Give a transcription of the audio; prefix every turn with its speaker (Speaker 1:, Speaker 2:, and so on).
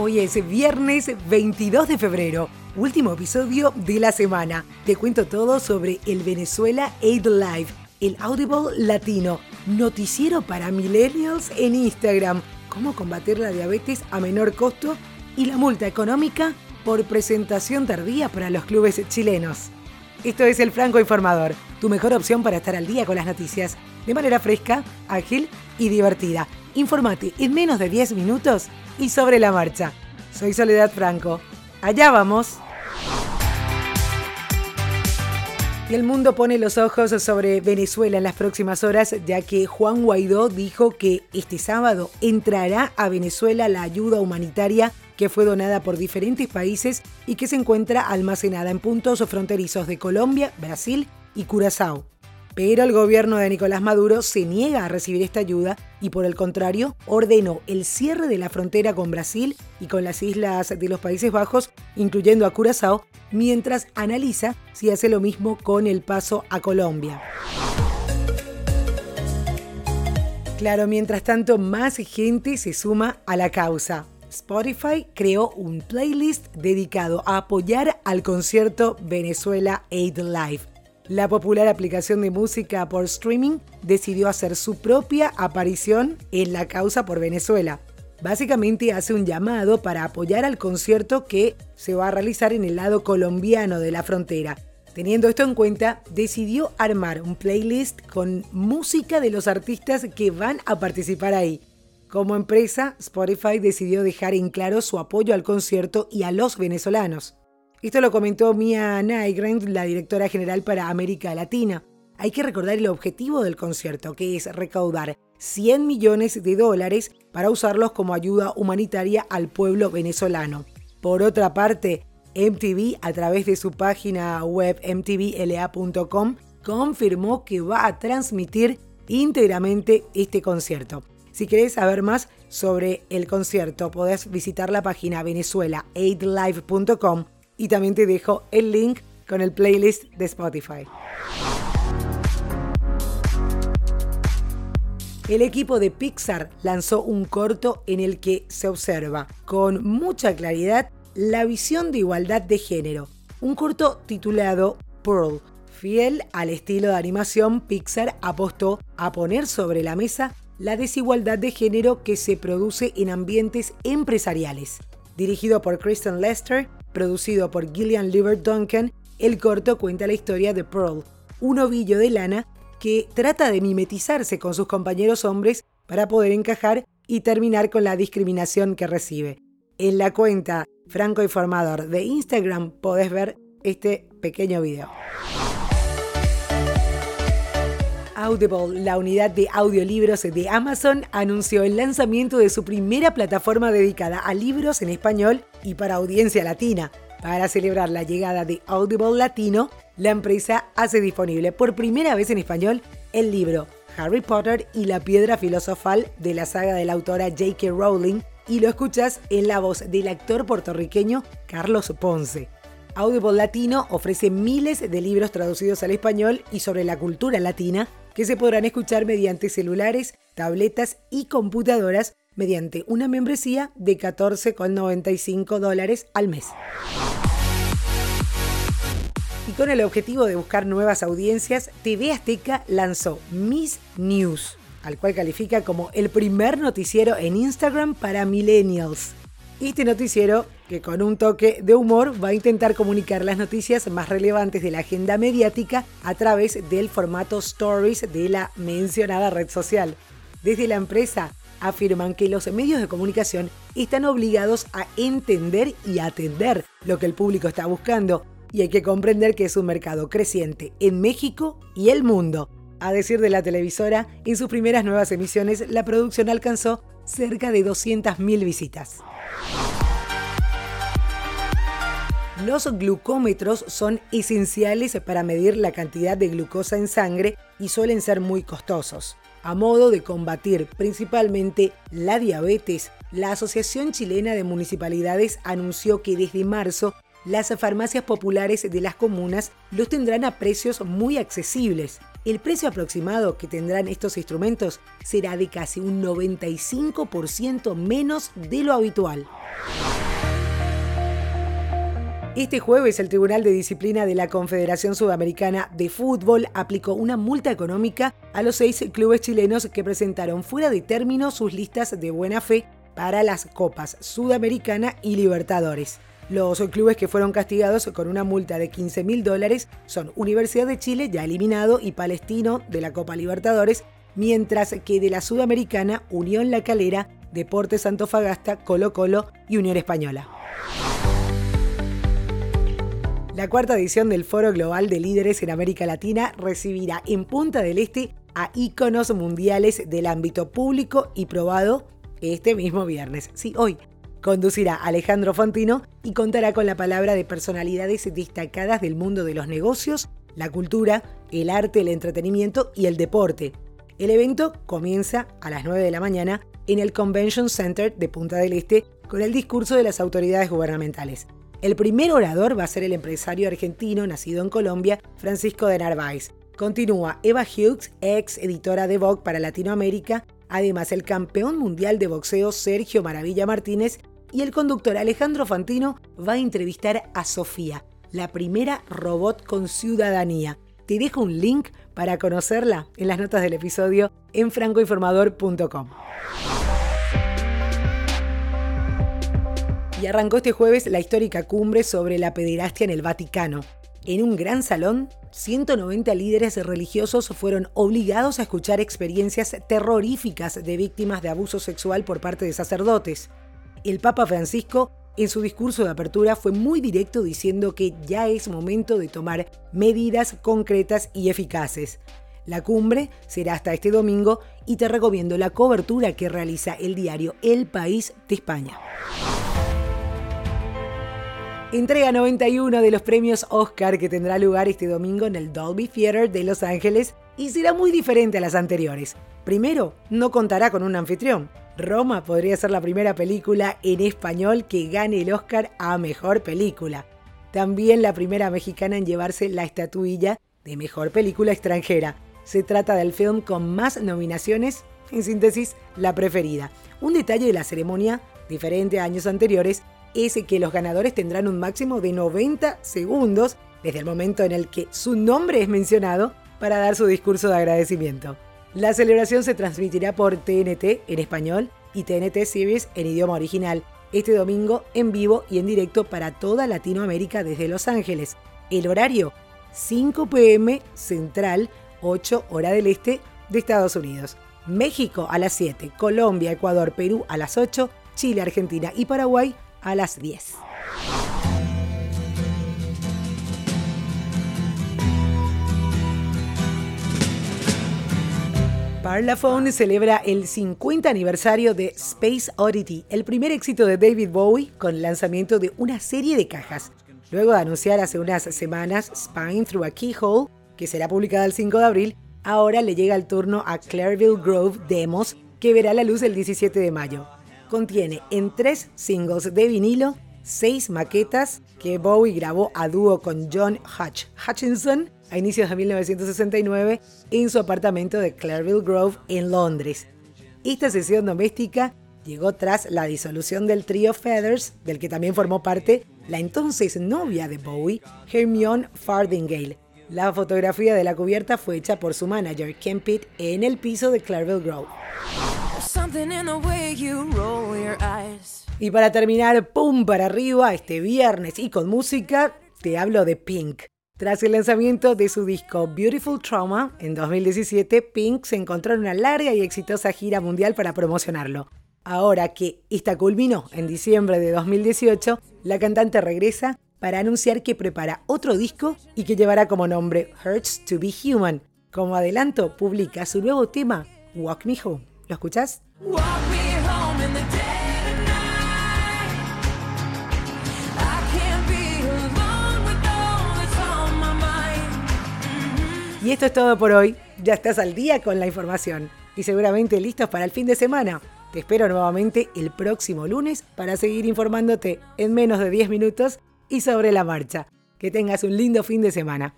Speaker 1: Hoy es viernes 22 de febrero, último episodio de la semana. Te cuento todo sobre el Venezuela Aid Live, el Audible Latino, noticiero para millennials en Instagram, cómo combatir la diabetes a menor costo y la multa económica por presentación tardía para los clubes chilenos. Esto es el Franco Informador, tu mejor opción para estar al día con las noticias, de manera fresca, ágil y divertida. Informate en menos de 10 minutos y sobre la marcha. Soy Soledad Franco. Allá vamos. Y el mundo pone los ojos sobre Venezuela en las próximas horas, ya que Juan Guaidó dijo que este sábado entrará a Venezuela la ayuda humanitaria que fue donada por diferentes países y que se encuentra almacenada en puntos fronterizos de Colombia, Brasil y Curazao. Pero el gobierno de Nicolás Maduro se niega a recibir esta ayuda y por el contrario ordenó el cierre de la frontera con Brasil y con las islas de los Países Bajos, incluyendo a Curazao, mientras analiza si hace lo mismo con el paso a Colombia. Claro, mientras tanto, más gente se suma a la causa. Spotify creó un playlist dedicado a apoyar al concierto Venezuela Aid Live la popular aplicación de música por streaming decidió hacer su propia aparición en la causa por Venezuela. Básicamente hace un llamado para apoyar al concierto que se va a realizar en el lado colombiano de la frontera. Teniendo esto en cuenta, decidió armar un playlist con música de los artistas que van a participar ahí. Como empresa, Spotify decidió dejar en claro su apoyo al concierto y a los venezolanos. Esto lo comentó Mia Nygren, la directora general para América Latina. Hay que recordar el objetivo del concierto, que es recaudar 100 millones de dólares para usarlos como ayuda humanitaria al pueblo venezolano. Por otra parte, MTV, a través de su página web mtvla.com, confirmó que va a transmitir íntegramente este concierto. Si querés saber más sobre el concierto, podés visitar la página venezuelaaidlive.com y también te dejo el link con el playlist de Spotify. El equipo de Pixar lanzó un corto en el que se observa con mucha claridad la visión de igualdad de género. Un corto titulado Pearl. Fiel al estilo de animación, Pixar apostó a poner sobre la mesa la desigualdad de género que se produce en ambientes empresariales. Dirigido por Kristen Lester, Producido por Gillian Liver Duncan, el corto cuenta la historia de Pearl, un ovillo de lana que trata de mimetizarse con sus compañeros hombres para poder encajar y terminar con la discriminación que recibe. En la cuenta Franco Informador de Instagram podés ver este pequeño video. Audible, la unidad de audiolibros de Amazon, anunció el lanzamiento de su primera plataforma dedicada a libros en español y para audiencia latina. Para celebrar la llegada de Audible Latino, la empresa hace disponible por primera vez en español el libro Harry Potter y la piedra filosofal de la saga de la autora J.K. Rowling y lo escuchas en la voz del actor puertorriqueño Carlos Ponce. Audible Latino ofrece miles de libros traducidos al español y sobre la cultura latina que se podrán escuchar mediante celulares, tabletas y computadoras mediante una membresía de 14,95 dólares al mes. Y con el objetivo de buscar nuevas audiencias, TV Azteca lanzó Miss News, al cual califica como el primer noticiero en Instagram para millennials. Este noticiero, que con un toque de humor va a intentar comunicar las noticias más relevantes de la agenda mediática a través del formato Stories de la mencionada red social. Desde la empresa afirman que los medios de comunicación están obligados a entender y atender lo que el público está buscando y hay que comprender que es un mercado creciente en México y el mundo. A decir de la televisora, en sus primeras nuevas emisiones la producción alcanzó cerca de 200.000 visitas. Los glucómetros son esenciales para medir la cantidad de glucosa en sangre y suelen ser muy costosos. A modo de combatir principalmente la diabetes, la Asociación Chilena de Municipalidades anunció que desde marzo las farmacias populares de las comunas los tendrán a precios muy accesibles. El precio aproximado que tendrán estos instrumentos será de casi un 95% menos de lo habitual. Este jueves el Tribunal de Disciplina de la Confederación Sudamericana de Fútbol aplicó una multa económica a los seis clubes chilenos que presentaron fuera de término sus listas de buena fe para las Copas Sudamericana y Libertadores. Los clubes que fueron castigados con una multa de 15 mil dólares son Universidad de Chile, ya eliminado, y Palestino de la Copa Libertadores, mientras que de la Sudamericana, Unión La Calera, Deportes Antofagasta, Colo Colo y Unión Española. La cuarta edición del Foro Global de Líderes en América Latina recibirá en Punta del Este a íconos mundiales del ámbito público y probado este mismo viernes. Sí, hoy. Conducirá Alejandro Fontino y contará con la palabra de personalidades destacadas del mundo de los negocios, la cultura, el arte, el entretenimiento y el deporte. El evento comienza a las 9 de la mañana en el Convention Center de Punta del Este con el discurso de las autoridades gubernamentales. El primer orador va a ser el empresario argentino nacido en Colombia, Francisco de Narváez. Continúa Eva Hughes, ex editora de Vogue para Latinoamérica, además el campeón mundial de boxeo Sergio Maravilla Martínez y el conductor Alejandro Fantino va a entrevistar a Sofía, la primera robot con ciudadanía. Te dejo un link para conocerla en las notas del episodio en francoinformador.com. y arrancó este jueves la histórica cumbre sobre la pederastia en el Vaticano. En un gran salón, 190 líderes religiosos fueron obligados a escuchar experiencias terroríficas de víctimas de abuso sexual por parte de sacerdotes. El Papa Francisco, en su discurso de apertura, fue muy directo diciendo que ya es momento de tomar medidas concretas y eficaces. La cumbre será hasta este domingo y te recomiendo la cobertura que realiza el diario El País de España. Entrega 91 de los premios Oscar que tendrá lugar este domingo en el Dolby Theater de Los Ángeles y será muy diferente a las anteriores. Primero, no contará con un anfitrión. Roma podría ser la primera película en español que gane el Oscar a Mejor Película. También la primera mexicana en llevarse la estatuilla de Mejor Película Extranjera. Se trata del film con más nominaciones, en síntesis, la preferida. Un detalle de la ceremonia, diferente a años anteriores, es que los ganadores tendrán un máximo de 90 segundos desde el momento en el que su nombre es mencionado para dar su discurso de agradecimiento. La celebración se transmitirá por TNT en español y TNT Series en idioma original este domingo en vivo y en directo para toda Latinoamérica desde Los Ángeles. El horario 5 pm central, 8 hora del este de Estados Unidos. México a las 7, Colombia, Ecuador, Perú a las 8, Chile, Argentina y Paraguay a las 10. Parlophone celebra el 50 aniversario de Space Oddity, el primer éxito de David Bowie con el lanzamiento de una serie de cajas. Luego de anunciar hace unas semanas Spine Through a Keyhole, que será publicada el 5 de abril, ahora le llega el turno a Clareville Grove Demos, que verá la luz el 17 de mayo contiene en tres singles de vinilo seis maquetas que Bowie grabó a dúo con John Hutch Hutchinson a inicios de 1969 en su apartamento de Clareville Grove en Londres. Esta sesión doméstica llegó tras la disolución del trío Feathers, del que también formó parte la entonces novia de Bowie, Hermione Fardingale. La fotografía de la cubierta fue hecha por su manager, Ken Pitt, en el piso de Clareville Grove. Y para terminar, pum para arriba, este viernes y con música, te hablo de Pink. Tras el lanzamiento de su disco Beautiful Trauma en 2017, Pink se encontró en una larga y exitosa gira mundial para promocionarlo. Ahora que esta culminó en diciembre de 2018, la cantante regresa para anunciar que prepara otro disco y que llevará como nombre Hurts to Be Human. Como adelanto, publica su nuevo tema, Walk Me Home. ¿Lo escuchás? Y esto es todo por hoy. Ya estás al día con la información y seguramente listos para el fin de semana. Te espero nuevamente el próximo lunes para seguir informándote en menos de 10 minutos y sobre la marcha. Que tengas un lindo fin de semana.